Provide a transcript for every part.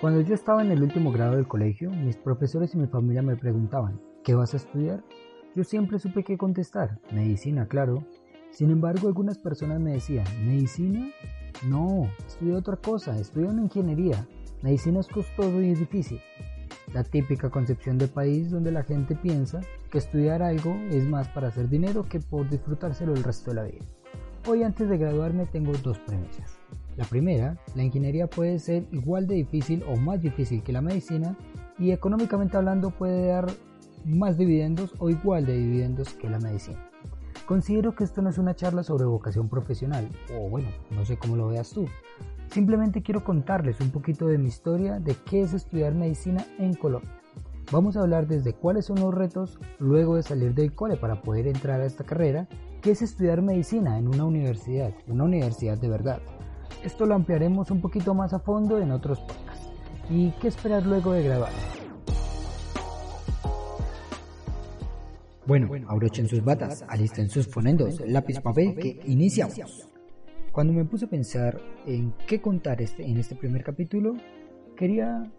Cuando yo estaba en el último grado del colegio, mis profesores y mi familia me preguntaban, ¿qué vas a estudiar? Yo siempre supe qué contestar, medicina, claro. Sin embargo, algunas personas me decían, ¿medicina? No, estudia otra cosa, estudia una ingeniería. Medicina es costoso y es difícil. La típica concepción de país donde la gente piensa que estudiar algo es más para hacer dinero que por disfrutárselo el resto de la vida. Hoy antes de graduarme tengo dos premisas. La primera, la ingeniería puede ser igual de difícil o más difícil que la medicina y económicamente hablando puede dar más dividendos o igual de dividendos que la medicina. Considero que esto no es una charla sobre vocación profesional, o bueno, no sé cómo lo veas tú. Simplemente quiero contarles un poquito de mi historia de qué es estudiar medicina en Colombia. Vamos a hablar desde cuáles son los retos luego de salir del cole para poder entrar a esta carrera, qué es estudiar medicina en una universidad, una universidad de verdad, esto lo ampliaremos un poquito más a fondo en otros podcasts. ¿Y qué esperar luego de grabar? Bueno, abrochen sus batas, alisten sus fonendos, lápiz, papel, que iniciamos. Cuando me puse a pensar en qué contar este, en este primer capítulo, quería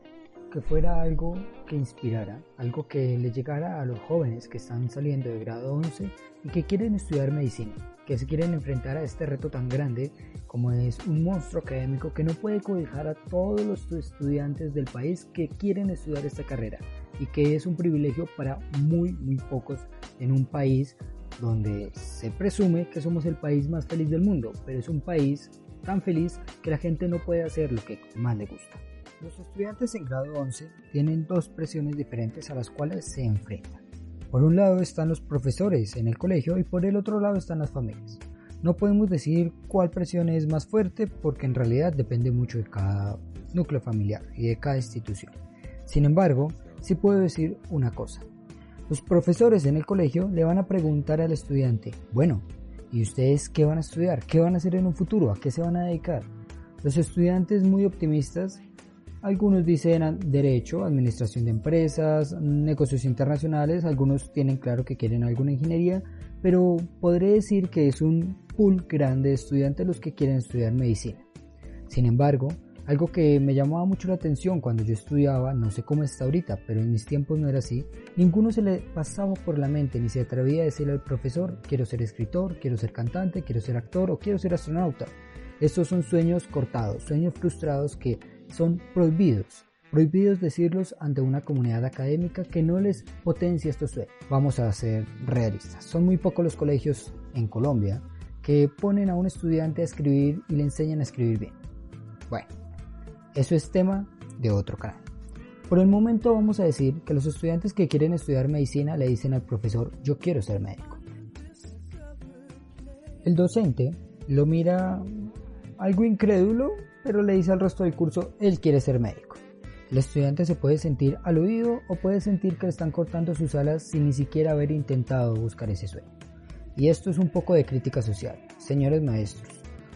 que fuera algo que inspirara, algo que le llegara a los jóvenes que están saliendo de grado 11 y que quieren estudiar medicina, que se quieren enfrentar a este reto tan grande como es un monstruo académico que no puede cobijar a todos los estudiantes del país que quieren estudiar esta carrera y que es un privilegio para muy muy pocos en un país donde se presume que somos el país más feliz del mundo, pero es un país tan feliz que la gente no puede hacer lo que más le gusta. Los estudiantes en grado 11 tienen dos presiones diferentes a las cuales se enfrentan. Por un lado están los profesores en el colegio y por el otro lado están las familias. No podemos decir cuál presión es más fuerte porque en realidad depende mucho de cada núcleo familiar y de cada institución. Sin embargo, sí puedo decir una cosa. Los profesores en el colegio le van a preguntar al estudiante, bueno, ¿y ustedes qué van a estudiar? ¿Qué van a hacer en un futuro? ¿A qué se van a dedicar? Los estudiantes muy optimistas algunos dicen derecho, administración de empresas, negocios internacionales, algunos tienen claro que quieren alguna ingeniería, pero podré decir que es un pool grande de estudiantes los que quieren estudiar medicina. Sin embargo, algo que me llamaba mucho la atención cuando yo estudiaba, no sé cómo está ahorita, pero en mis tiempos no era así, ninguno se le pasaba por la mente ni se atrevía a decirle al profesor, quiero ser escritor, quiero ser cantante, quiero ser actor o quiero ser astronauta. Estos son sueños cortados, sueños frustrados que son prohibidos. Prohibidos decirlos ante una comunidad académica que no les potencia estos sueños. Vamos a ser realistas. Son muy pocos los colegios en Colombia que ponen a un estudiante a escribir y le enseñan a escribir bien. Bueno, eso es tema de otro canal. Por el momento vamos a decir que los estudiantes que quieren estudiar medicina le dicen al profesor yo quiero ser médico. El docente lo mira algo incrédulo pero le dice al resto del curso, él quiere ser médico. El estudiante se puede sentir aludido o puede sentir que le están cortando sus alas sin ni siquiera haber intentado buscar ese sueño. Y esto es un poco de crítica social. Señores maestros,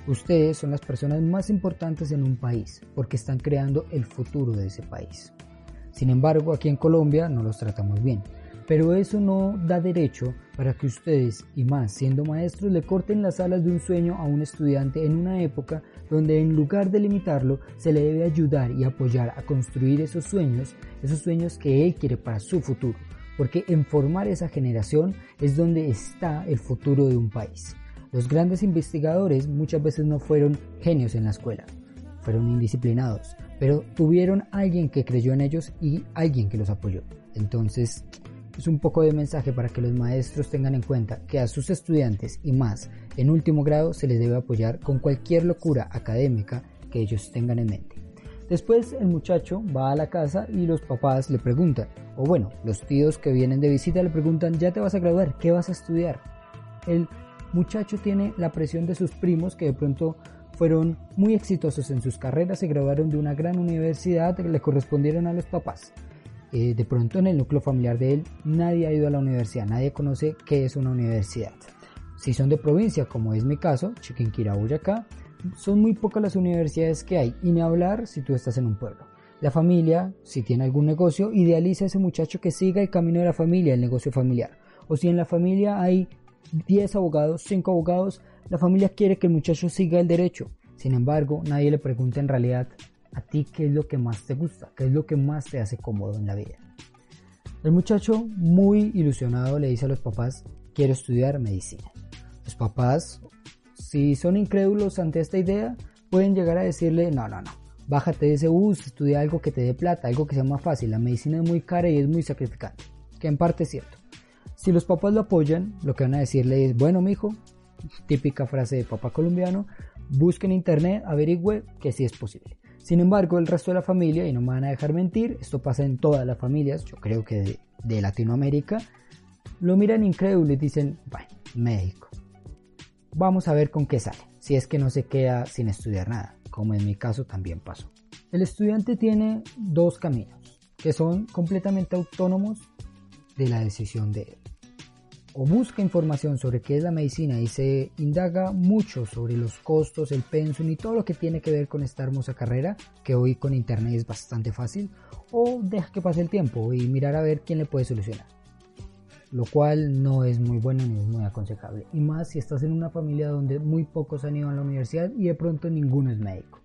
ustedes son las personas más importantes en un país porque están creando el futuro de ese país. Sin embargo, aquí en Colombia no los tratamos bien. Pero eso no da derecho para que ustedes, y más siendo maestros, le corten las alas de un sueño a un estudiante en una época donde en lugar de limitarlo, se le debe ayudar y apoyar a construir esos sueños, esos sueños que él quiere para su futuro. Porque en formar esa generación es donde está el futuro de un país. Los grandes investigadores muchas veces no fueron genios en la escuela, fueron indisciplinados, pero tuvieron alguien que creyó en ellos y alguien que los apoyó. Entonces, es un poco de mensaje para que los maestros tengan en cuenta que a sus estudiantes y más en último grado se les debe apoyar con cualquier locura académica que ellos tengan en mente. Después el muchacho va a la casa y los papás le preguntan, o bueno, los tíos que vienen de visita le preguntan, ya te vas a graduar, ¿qué vas a estudiar? El muchacho tiene la presión de sus primos que de pronto fueron muy exitosos en sus carreras, se graduaron de una gran universidad, le correspondieron a los papás. Eh, de pronto en el núcleo familiar de él nadie ha ido a la universidad, nadie conoce qué es una universidad. Si son de provincia, como es mi caso, Chiquinquirá, Boyacá, son muy pocas las universidades que hay, y ni hablar si tú estás en un pueblo. La familia, si tiene algún negocio, idealiza a ese muchacho que siga el camino de la familia, el negocio familiar. O si en la familia hay 10 abogados, 5 abogados, la familia quiere que el muchacho siga el derecho. Sin embargo, nadie le pregunta en realidad a ti qué es lo que más te gusta, qué es lo que más te hace cómodo en la vida. El muchacho, muy ilusionado, le dice a los papás, quiero estudiar medicina. Los papás, si son incrédulos ante esta idea, pueden llegar a decirle, no, no, no, bájate de ese bus, estudia algo que te dé plata, algo que sea más fácil. La medicina es muy cara y es muy sacrificante, que en parte es cierto. Si los papás lo apoyan, lo que van a decirle es, bueno, mijo, típica frase de papá colombiano, busque en internet, averigüe que sí es posible. Sin embargo, el resto de la familia, y no me van a dejar mentir, esto pasa en todas las familias, yo creo que de, Latinoamérica, lo miran incrédulo y dicen, bueno, médico. Vamos a ver con qué sale, si es que no se queda sin estudiar nada como en mi caso también pasó. El estudiante tiene dos caminos, que son completamente autónomos de la decisión de él. O busca información sobre qué es la medicina y se indaga mucho sobre los costos, el pensum y todo lo que tiene que ver con esta hermosa carrera, que hoy con internet es bastante fácil, o deja que pase el tiempo y mirar a ver quién le puede solucionar. Lo cual no es muy bueno ni es muy aconsejable. Y más si estás en una familia donde muy pocos han ido a la universidad y de pronto ninguno es médico.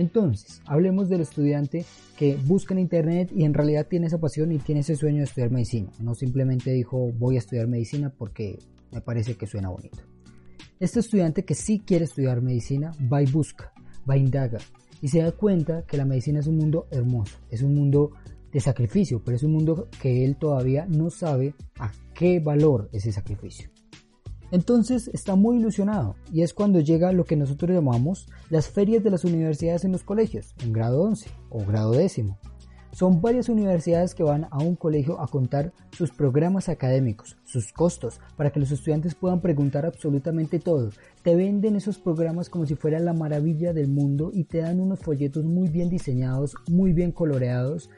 Entonces, hablemos del estudiante que busca en internet y en realidad tiene esa pasión y tiene ese sueño de estudiar medicina. No simplemente dijo voy a estudiar medicina porque me parece que suena bonito. Este estudiante que sí quiere estudiar medicina va y busca, va y indaga y se da cuenta que la medicina es un mundo hermoso, es un mundo de sacrificio, pero es un mundo que él todavía no sabe a qué valor ese sacrificio. Entonces está muy ilusionado y es cuando llega lo que nosotros llamamos las ferias de las universidades en los colegios, en grado 11 o grado décimo. Son varias universidades que van a un colegio a contar sus programas académicos, sus costos, para que los estudiantes puedan preguntar absolutamente todo. Te venden esos programas como si fuera la maravilla del mundo y te dan unos folletos muy bien diseñados, muy bien coloreados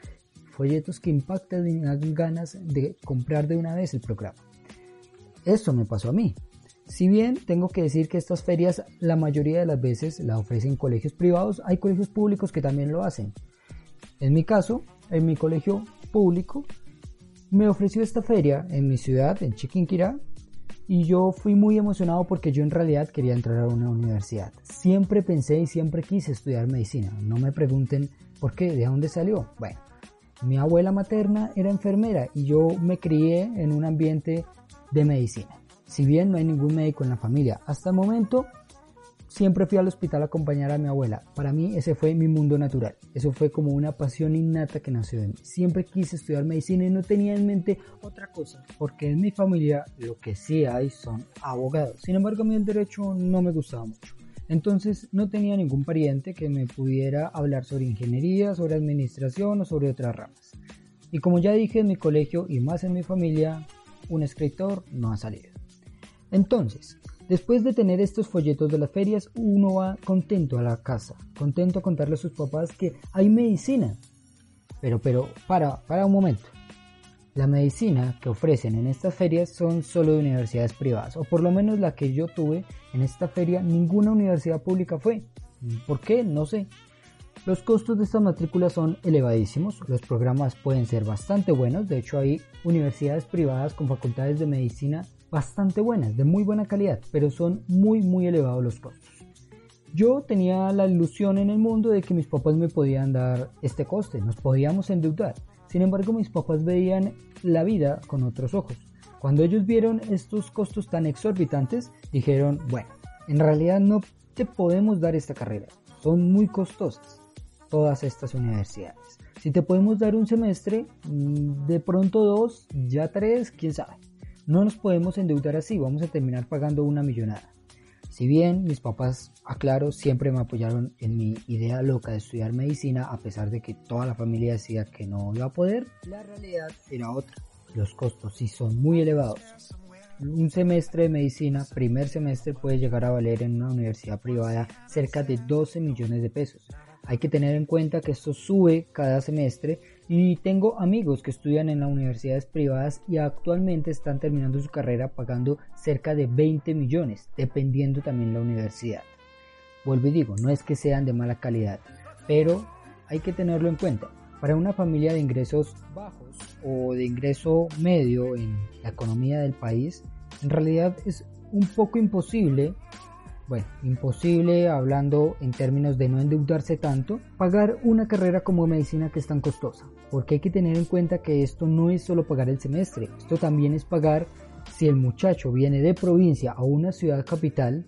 folletos que impactan y dan ganas de comprar de una vez el programa. Esto me pasó a mí. Si bien tengo que decir que estas ferias la mayoría de las veces la ofrecen colegios privados, hay colegios públicos que también lo hacen. En mi caso, en mi colegio público, me ofreció esta feria en mi ciudad, en Chiquinquirá, y yo fui muy emocionado porque yo en realidad quería entrar a una universidad. Siempre pensé y siempre quise estudiar medicina. No me pregunten por qué, de dónde salió. Bueno, mi abuela materna era enfermera y yo me crié en un ambiente de medicina. Si bien no hay ningún médico en la familia, hasta el momento siempre fui al hospital a acompañar a mi abuela. Para mí ese fue mi mundo natural. Eso fue como una pasión innata que nació de mí. Siempre quise estudiar medicina y no tenía en mente otra cosa, porque en mi familia lo que sí hay son abogados. Sin embargo, a mí el derecho no me gustaba mucho. Entonces no tenía ningún pariente que me pudiera hablar sobre ingeniería, sobre administración o sobre otras ramas. Y como ya dije en mi colegio y más en mi familia, un escritor no ha salido. Entonces, después de tener estos folletos de las ferias, uno va contento a la casa, contento a contarle a sus papás que hay medicina. Pero, pero, para, para un momento. La medicina que ofrecen en estas ferias son solo de universidades privadas, o por lo menos la que yo tuve en esta feria, ninguna universidad pública fue. ¿Por qué? No sé. Los costos de estas matrículas son elevadísimos, los programas pueden ser bastante buenos, de hecho hay universidades privadas con facultades de medicina bastante buenas, de muy buena calidad, pero son muy muy elevados los costos. Yo tenía la ilusión en el mundo de que mis papás me podían dar este coste, nos podíamos endeudar. Sin embargo, mis papás veían la vida con otros ojos. Cuando ellos vieron estos costos tan exorbitantes, dijeron, bueno, en realidad no te podemos dar esta carrera, son muy costosas todas estas universidades. Si te podemos dar un semestre, mm, de pronto dos, ya tres, quién sabe. No nos podemos endeudar así, vamos a terminar pagando una millonada. Si bien mis papás, aclaro, siempre me apoyaron en mi idea loca de estudiar medicina, a pesar de que toda la familia decía que no iba a poder, la realidad era otra. Los costos sí son muy elevados. Un semestre de medicina, primer semestre, puede llegar a valer en una universidad privada cerca de 12 millones de pesos. Hay que tener en cuenta que esto sube cada semestre y tengo amigos que estudian en las universidades privadas y actualmente están terminando su carrera pagando cerca de 20 millones, dependiendo también la universidad. Vuelvo y digo, no es que sean de mala calidad, pero hay que tenerlo en cuenta. Para una familia de ingresos bajos o de ingreso medio en la economía del país, en realidad es un poco imposible Bueno, imposible, hablando en términos de no endeudarse tanto, pagar una carrera como medicina que es tan costosa. Porque hay que tener en cuenta que esto no es solo pagar el semestre, esto también es pagar si el muchacho viene de provincia a una ciudad capital,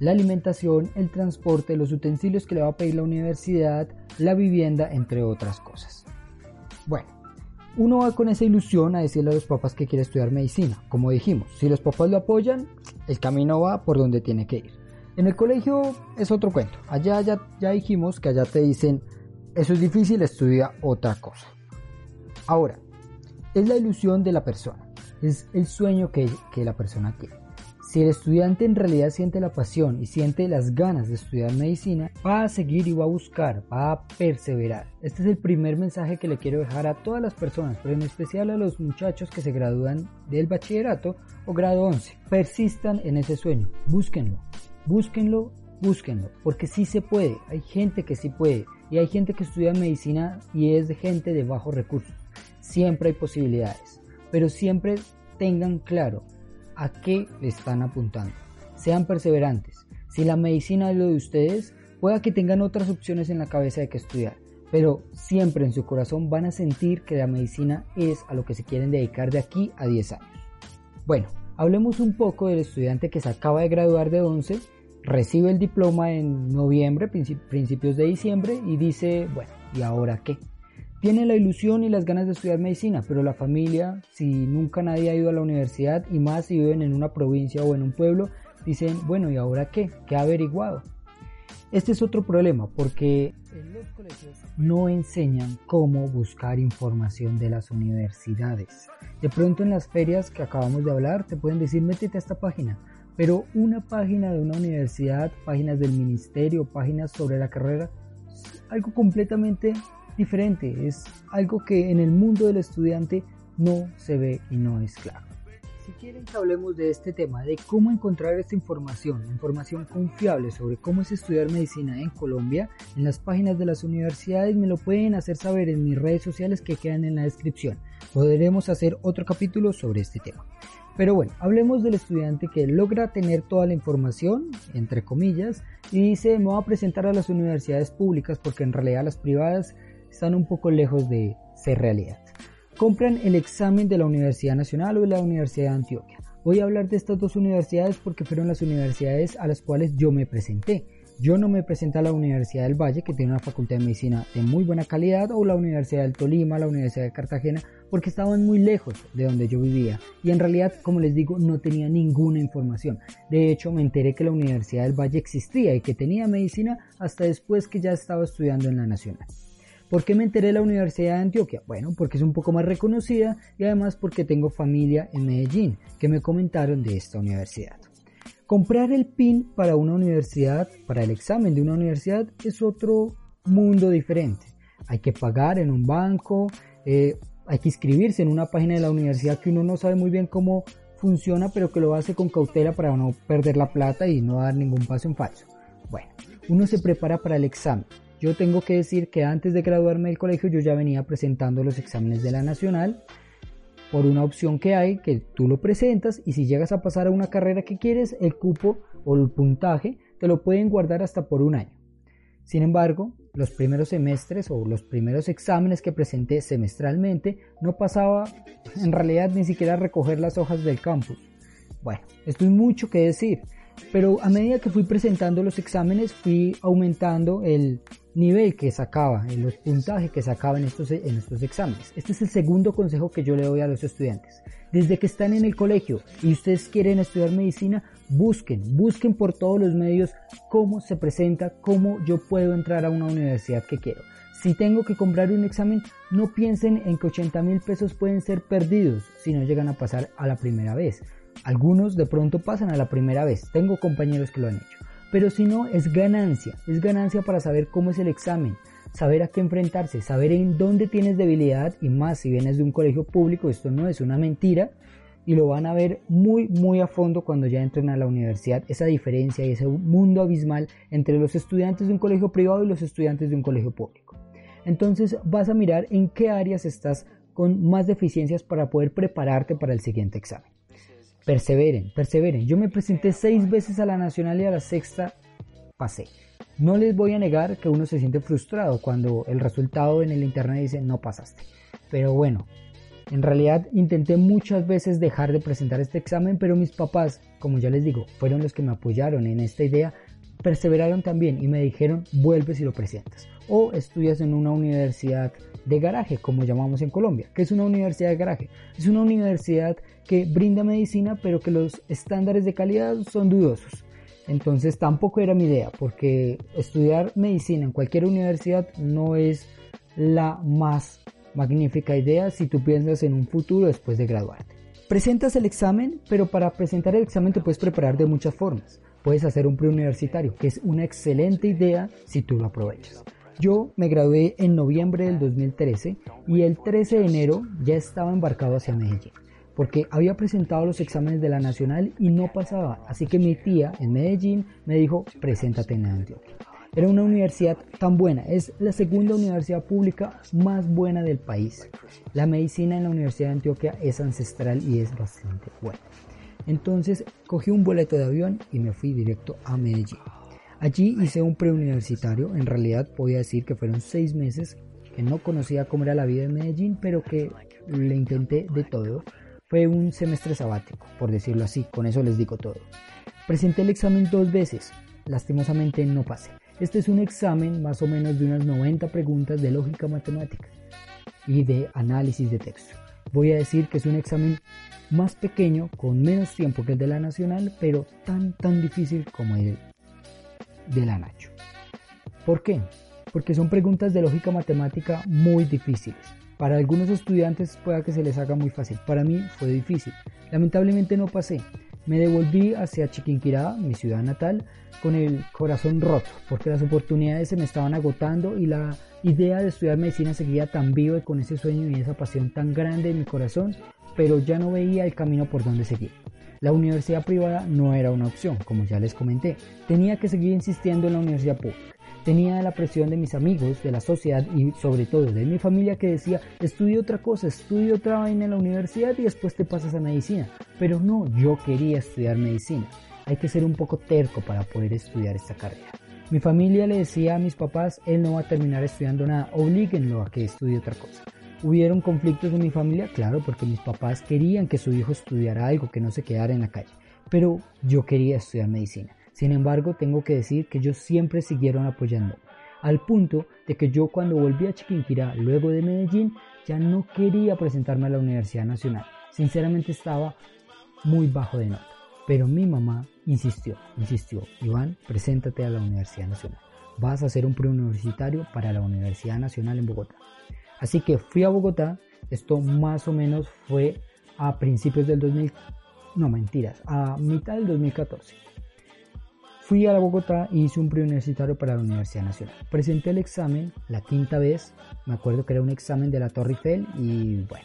la alimentación, el transporte, los utensilios que le va a pedir la universidad, la vivienda, entre otras cosas. Bueno, uno va con esa ilusión a decirle a los papás que quiere estudiar medicina. Como dijimos, si los papás lo apoyan, el camino va por donde tiene que ir. En el colegio es otro cuento. Allá ya, dijimos que allá te dicen, eso es difícil, estudia otra cosa. Ahora, es la ilusión de la persona, es el sueño que, que la persona quiere. Si el estudiante en realidad siente la pasión y siente las ganas de estudiar medicina, va a seguir y va a buscar, va a perseverar. Este es el primer mensaje que le quiero dejar a todas las personas, pero en especial a los muchachos que se gradúan del bachillerato o grado 11. Persistan en ese sueño, búsquenlo, búsquenlo, búsquenlo, porque sí se puede, hay gente que sí puede y hay gente que estudia medicina y es gente de bajos recursos. Siempre hay posibilidades, pero siempre tengan claro a qué le están apuntando. Sean perseverantes. Si la medicina es lo de ustedes, pueda que tengan otras opciones en la cabeza de que estudiar, pero siempre en su corazón van a sentir que la medicina es a lo que se quieren dedicar de aquí a 10 años. Bueno, hablemos un poco del estudiante que se acaba de graduar de 11, recibe el diploma en noviembre, principios de diciembre y dice, bueno, ¿y ahora qué? Tiene la ilusión y las ganas de estudiar medicina, pero la familia, si nunca nadie ha ido a la universidad y más si viven en una provincia o en un pueblo, dicen, bueno, ¿y ahora qué? ¿Qué ha averiguado? Este es otro problema porque en los colegios no enseñan cómo buscar información de las universidades. De pronto en las ferias que acabamos de hablar te pueden decir métete a esta página, pero una página de una universidad, páginas del ministerio, páginas sobre la carrera, algo completamente diferente, es algo que en el mundo del estudiante no se ve y no es claro. Quieren que hablemos de este tema, de cómo encontrar esta información, información confiable sobre cómo es estudiar medicina en Colombia, en las páginas de las universidades me lo pueden hacer saber en mis redes sociales que quedan en la descripción. Podremos hacer otro capítulo sobre este tema. Pero bueno, hablemos del estudiante que logra tener toda la información, entre comillas, y dice me voy a presentar a las universidades públicas porque en realidad las privadas están un poco lejos de ser realidad. Compran el examen de la Universidad Nacional o de la Universidad de Antioquia. Voy a hablar de estas dos universidades porque fueron las universidades a las cuales yo me presenté. Yo no me presenté a la Universidad del Valle, que tiene una facultad de medicina de muy buena calidad, o la Universidad del Tolima, la Universidad de Cartagena, porque estaban muy lejos de donde yo vivía. Y en realidad, como les digo, no tenía ninguna información. De hecho, me enteré que la Universidad del Valle existía y que tenía medicina hasta después que ya estaba estudiando en la Nacional. ¿Por qué me enteré de la Universidad de Antioquia? Bueno, porque es un poco más reconocida y además porque tengo familia en Medellín que me comentaron de esta universidad. Comprar el PIN para una universidad, para el examen de una universidad, es otro mundo diferente. Hay que pagar en un banco, eh, hay que inscribirse en una página de la universidad que uno no sabe muy bien cómo funciona, pero que lo hace con cautela para no perder la plata y no dar ningún paso en falso. Bueno, uno se prepara para el examen. Yo tengo que decir que antes de graduarme del colegio yo ya venía presentando los exámenes de la nacional por una opción que hay que tú lo presentas y si llegas a pasar a una carrera que quieres, el cupo o el puntaje te lo pueden guardar hasta por un año. Sin embargo, los primeros semestres o los primeros exámenes que presenté semestralmente no pasaba en realidad ni siquiera a recoger las hojas del campus. Bueno, esto es mucho que decir, pero a medida que fui presentando los exámenes fui aumentando el nivel que sacaba, en los puntajes que sacaba en estos, en estos exámenes. Este es el segundo consejo que yo le doy a los estudiantes. Desde que están en el colegio y ustedes quieren estudiar medicina, busquen, busquen por todos los medios cómo se presenta, cómo yo puedo entrar a una universidad que quiero. Si tengo que comprar un examen, no piensen en que 80 mil pesos pueden ser perdidos si no llegan a pasar a la primera vez. Algunos de pronto pasan a la primera vez. Tengo compañeros que lo han hecho pero si no, es ganancia, es ganancia para saber cómo es el examen, saber a qué enfrentarse, saber en dónde tienes debilidad y más si vienes de un colegio público, esto no es una mentira y lo van a ver muy muy a fondo cuando ya entren a la universidad, esa diferencia y ese mundo abismal entre los estudiantes de un colegio privado y los estudiantes de un colegio público. Entonces vas a mirar en qué áreas estás con más deficiencias para poder prepararte para el siguiente examen. Perseveren, perseveren. Yo me presenté seis veces a la nacional y a la sexta pasé. No les voy a negar que uno se siente frustrado cuando el resultado en el internet dice no pasaste. Pero bueno, en realidad intenté muchas veces dejar de presentar este examen, pero mis papás, como ya les digo, fueron los que me apoyaron en esta idea, perseveraron también y me dijeron vuelves y lo presentas. O estudias en una universidad de garaje, como llamamos en Colombia. que es una universidad de garaje? Es una universidad que brinda medicina, pero que los estándares de calidad son dudosos. Entonces tampoco era mi idea, porque estudiar medicina en cualquier universidad no es la más magnífica idea si tú piensas en un futuro después de graduarte. Presentas el examen, pero para presentar el examen te puedes preparar de muchas formas. Puedes hacer un preuniversitario, que es una excelente idea si tú lo aprovechas. Yo me gradué en noviembre del 2013 y el 13 de enero ya estaba embarcado hacia Medellín porque había presentado los exámenes de la nacional y no pasaba. Así que mi tía en Medellín me dijo, preséntate en Antioquia. Era una universidad tan buena, es la segunda universidad pública más buena del país. La medicina en la Universidad de Antioquia es ancestral y es bastante buena. Entonces cogí un boleto de avión y me fui directo a Medellín. Allí hice un preuniversitario, en realidad podía decir que fueron seis meses, que no conocía cómo era la vida en Medellín, pero que le intenté de todo. Fue un semestre sabático, por decirlo así, con eso les digo todo. Presenté el examen dos veces, lastimosamente no pasé. Este es un examen más o menos de unas 90 preguntas de lógica matemática y de análisis de texto. Voy a decir que es un examen más pequeño, con menos tiempo que el de la nacional, pero tan tan difícil como el de la Nacho. ¿Por qué? Porque son preguntas de lógica matemática muy difíciles. Para algunos estudiantes pueda que se les haga muy fácil. Para mí fue difícil. Lamentablemente no pasé. Me devolví hacia Chiquinquirá, mi ciudad natal, con el corazón roto, porque las oportunidades se me estaban agotando y la idea de estudiar medicina seguía tan viva y con ese sueño y esa pasión tan grande en mi corazón, pero ya no veía el camino por donde seguir. La universidad privada no era una opción, como ya les comenté. Tenía que seguir insistiendo en la universidad pública. Tenía la presión de mis amigos, de la sociedad y sobre todo de mi familia que decía, estudia otra cosa, estudia otra vaina en la universidad y después te pasas a medicina. Pero no, yo quería estudiar medicina. Hay que ser un poco terco para poder estudiar esta carrera. Mi familia le decía a mis papás, él no va a terminar estudiando nada, oblíguenlo a que estudie otra cosa. ¿Hubieron conflictos en mi familia? Claro, porque mis papás querían que su hijo estudiara algo, que no se quedara en la calle. Pero yo quería estudiar medicina. Sin embargo, tengo que decir que ellos siempre siguieron apoyando, al punto de que yo cuando volví a Chiquinquirá, luego de Medellín, ya no quería presentarme a la Universidad Nacional. Sinceramente estaba muy bajo de nota. Pero mi mamá insistió, insistió, Iván, preséntate a la Universidad Nacional. Vas a hacer un preuniversitario para la Universidad Nacional en Bogotá. Así que fui a Bogotá, esto más o menos fue a principios del 2000, no mentiras, a mitad del 2014. Fui a Bogotá y hice un preuniversitario para la Universidad Nacional. Presenté el examen la quinta vez, me acuerdo que era un examen de la Torre Eiffel y bueno,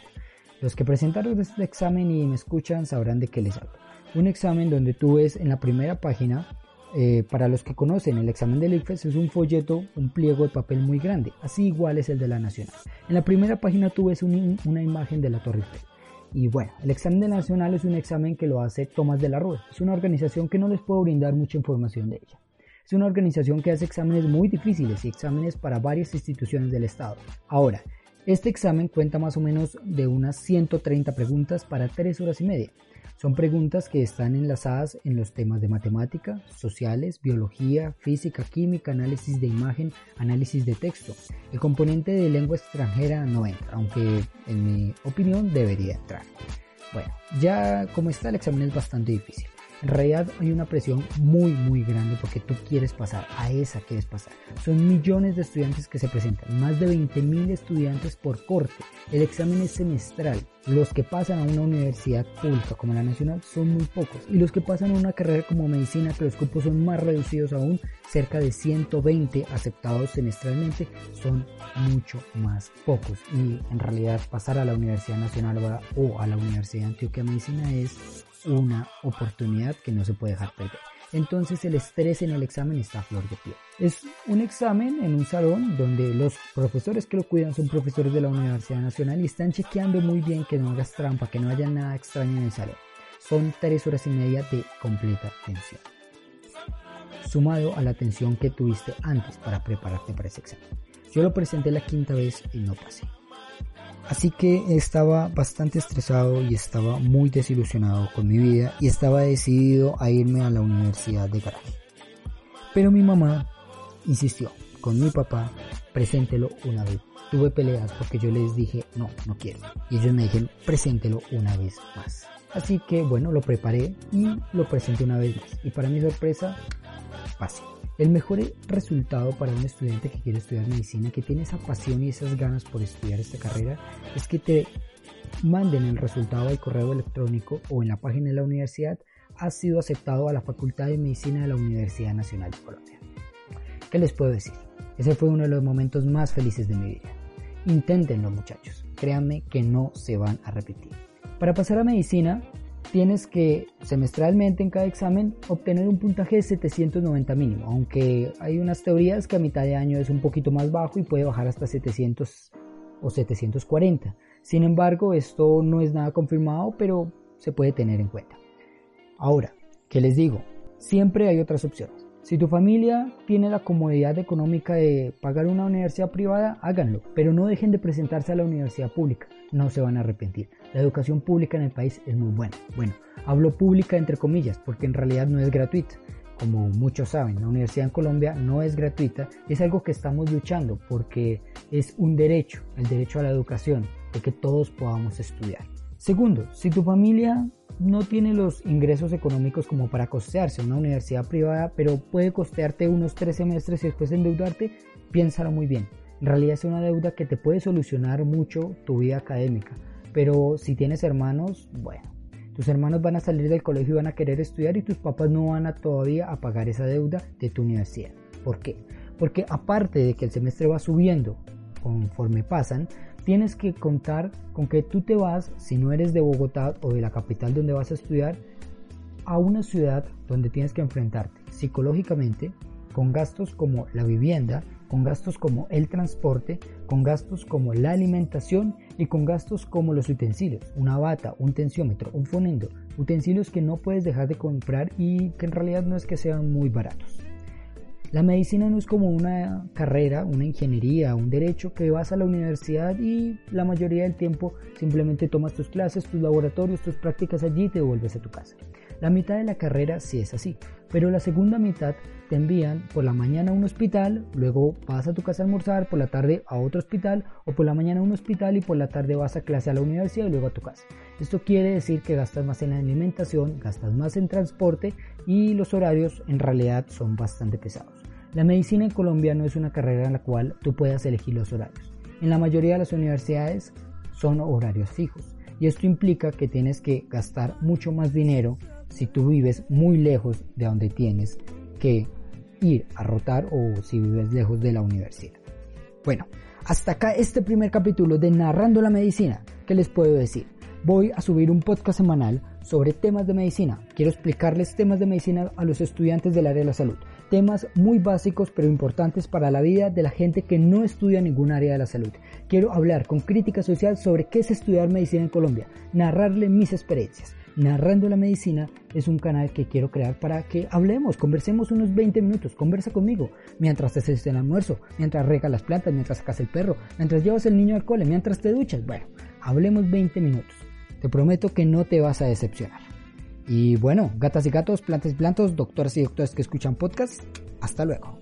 los que presentaron este examen y me escuchan sabrán de qué les hablo. Un examen donde tú ves en la primera página, eh, para los que conocen el examen del ICFES es un folleto, un pliego de papel muy grande, así igual es el de la Nacional. En la primera página tú ves una imagen de la Torre Eiffel. Y bueno, el examen de nacional es un examen que lo hace Tomás de la Rúa. Es una organización que no les puedo brindar mucha información de ella. Es una organización que hace exámenes muy difíciles y exámenes para varias instituciones del Estado. Ahora, este examen cuenta más o menos de unas 130 preguntas para 3 horas y media. Son preguntas que están enlazadas en los temas de matemática, sociales, biología, física, química, análisis de imagen, análisis de texto. El componente de lengua extranjera no entra, aunque en mi opinión debería entrar. Bueno, ya como está el examen es bastante difícil. En realidad hay una presión muy muy grande porque tú quieres pasar, a esa quieres pasar. Son millones de estudiantes que se presentan, más de 20.000 estudiantes por corte. El examen es semestral. Los que pasan a una universidad pública como la nacional son muy pocos. Y los que pasan a una carrera como medicina, que los cupos son más reducidos aún, cerca de 120 aceptados semestralmente, son mucho más pocos. Y en realidad pasar a la Universidad Nacional o a la Universidad de Antioquia Medicina es una oportunidad que no se puede dejar perder. Entonces el estrés en el examen está a flor de piel. Es un examen en un salón donde los profesores que lo cuidan son profesores de la Universidad Nacional y están chequeando muy bien que no hagas trampa, que no haya nada extraño en el salón. son tres horas y media de completa tensión. Sumado a la tensión que tuviste antes para prepararte para ese examen. Yo lo presenté la quinta vez y no pasé. Así que estaba bastante estresado y estaba muy desilusionado con mi vida y estaba decidido a irme a la universidad de garaje. Pero mi mamá insistió con mi papá, preséntelo una vez. Tuve peleas porque yo les dije, no, no quiero. Y ellos me dijeron, preséntelo una vez más. Así que bueno, lo preparé y lo presenté una vez más. Y para mi sorpresa, pasé. El mejor resultado para un estudiante que quiere estudiar medicina, que tiene esa pasión y esas ganas por estudiar esta carrera, es que te manden el resultado al correo electrónico o en la página de la universidad, has sido aceptado a la Facultad de Medicina de la Universidad Nacional de Colombia. ¿Qué les puedo decir? Ese fue uno de los momentos más felices de mi vida. Inténtenlo muchachos, créanme que no se van a repetir. Para pasar a medicina, tienes que semestralmente en cada examen obtener un puntaje de 790 mínimo, aunque hay unas teorías que a mitad de año es un poquito más bajo y puede bajar hasta 700 o 740. Sin embargo, esto no es nada confirmado, pero se puede tener en cuenta. Ahora, ¿qué les digo? Siempre hay otras opciones. Si tu familia tiene la comodidad económica de pagar una universidad privada, háganlo, pero no dejen de presentarse a la universidad pública, no se van a arrepentir. La educación pública en el país es muy buena. Bueno, hablo pública entre comillas, porque en realidad no es gratuita. Como muchos saben, la universidad en Colombia no es gratuita, es algo que estamos luchando porque es un derecho, el derecho a la educación, de que todos podamos estudiar. Segundo, si tu familia no tiene los ingresos económicos como para costearse una universidad privada, pero puede costearte unos tres semestres y después endeudarte, piénsalo muy bien. En realidad es una deuda que te puede solucionar mucho tu vida académica, pero si tienes hermanos, bueno, tus hermanos van a salir del colegio y van a querer estudiar y tus papás no van a todavía a pagar esa deuda de tu universidad. ¿Por qué? Porque aparte de que el semestre va subiendo conforme pasan, tienes que contar con que tú te vas, si no eres de Bogotá o de la capital donde vas a estudiar, a una ciudad donde tienes que enfrentarte psicológicamente con gastos como la vivienda, con gastos como el transporte, con gastos como la alimentación y con gastos como los utensilios, una bata, un tensiómetro, un fonendo, utensilios que no puedes dejar de comprar y que en realidad no es que sean muy baratos. La medicina no es como una carrera, una ingeniería, un derecho que vas a la universidad y la mayoría del tiempo simplemente tomas tus clases, tus laboratorios, tus prácticas allí y te vuelves a tu casa. La mitad de la carrera sí es así, pero la segunda mitad te envían por la mañana a un hospital, luego vas a tu casa a almorzar, por la tarde a otro hospital o por la mañana a un hospital y por la tarde vas a clase a la universidad y luego a tu casa. Esto quiere decir que gastas más en alimentación, gastas más en transporte y los horarios en realidad son bastante pesados. La medicina en Colombia no es una carrera en la cual tú puedas elegir los horarios. En la mayoría de las universidades son horarios fijos y esto implica que tienes que gastar mucho más dinero si tú vives muy lejos de donde tienes que ir a rotar o si vives lejos de la universidad. Bueno, hasta acá este primer capítulo de Narrando la Medicina. ¿Qué les puedo decir? Voy a subir un podcast semanal sobre temas de medicina. Quiero explicarles temas de medicina a los estudiantes del área de la salud temas muy básicos pero importantes para la vida de la gente que no estudia ningún área de la salud. Quiero hablar con crítica social sobre qué es estudiar medicina en Colombia, narrarle mis experiencias. Narrando la Medicina es un canal que quiero crear para que hablemos, conversemos unos 20 minutos, conversa conmigo mientras te haces el almuerzo, mientras regas las plantas, mientras sacas el perro, mientras llevas el niño al cole, mientras te duchas. Bueno, hablemos 20 minutos. Te prometo que no te vas a decepcionar. Y bueno, gatas y gatos, plantas y plantos, doctoras y doctores que escuchan podcast, hasta luego.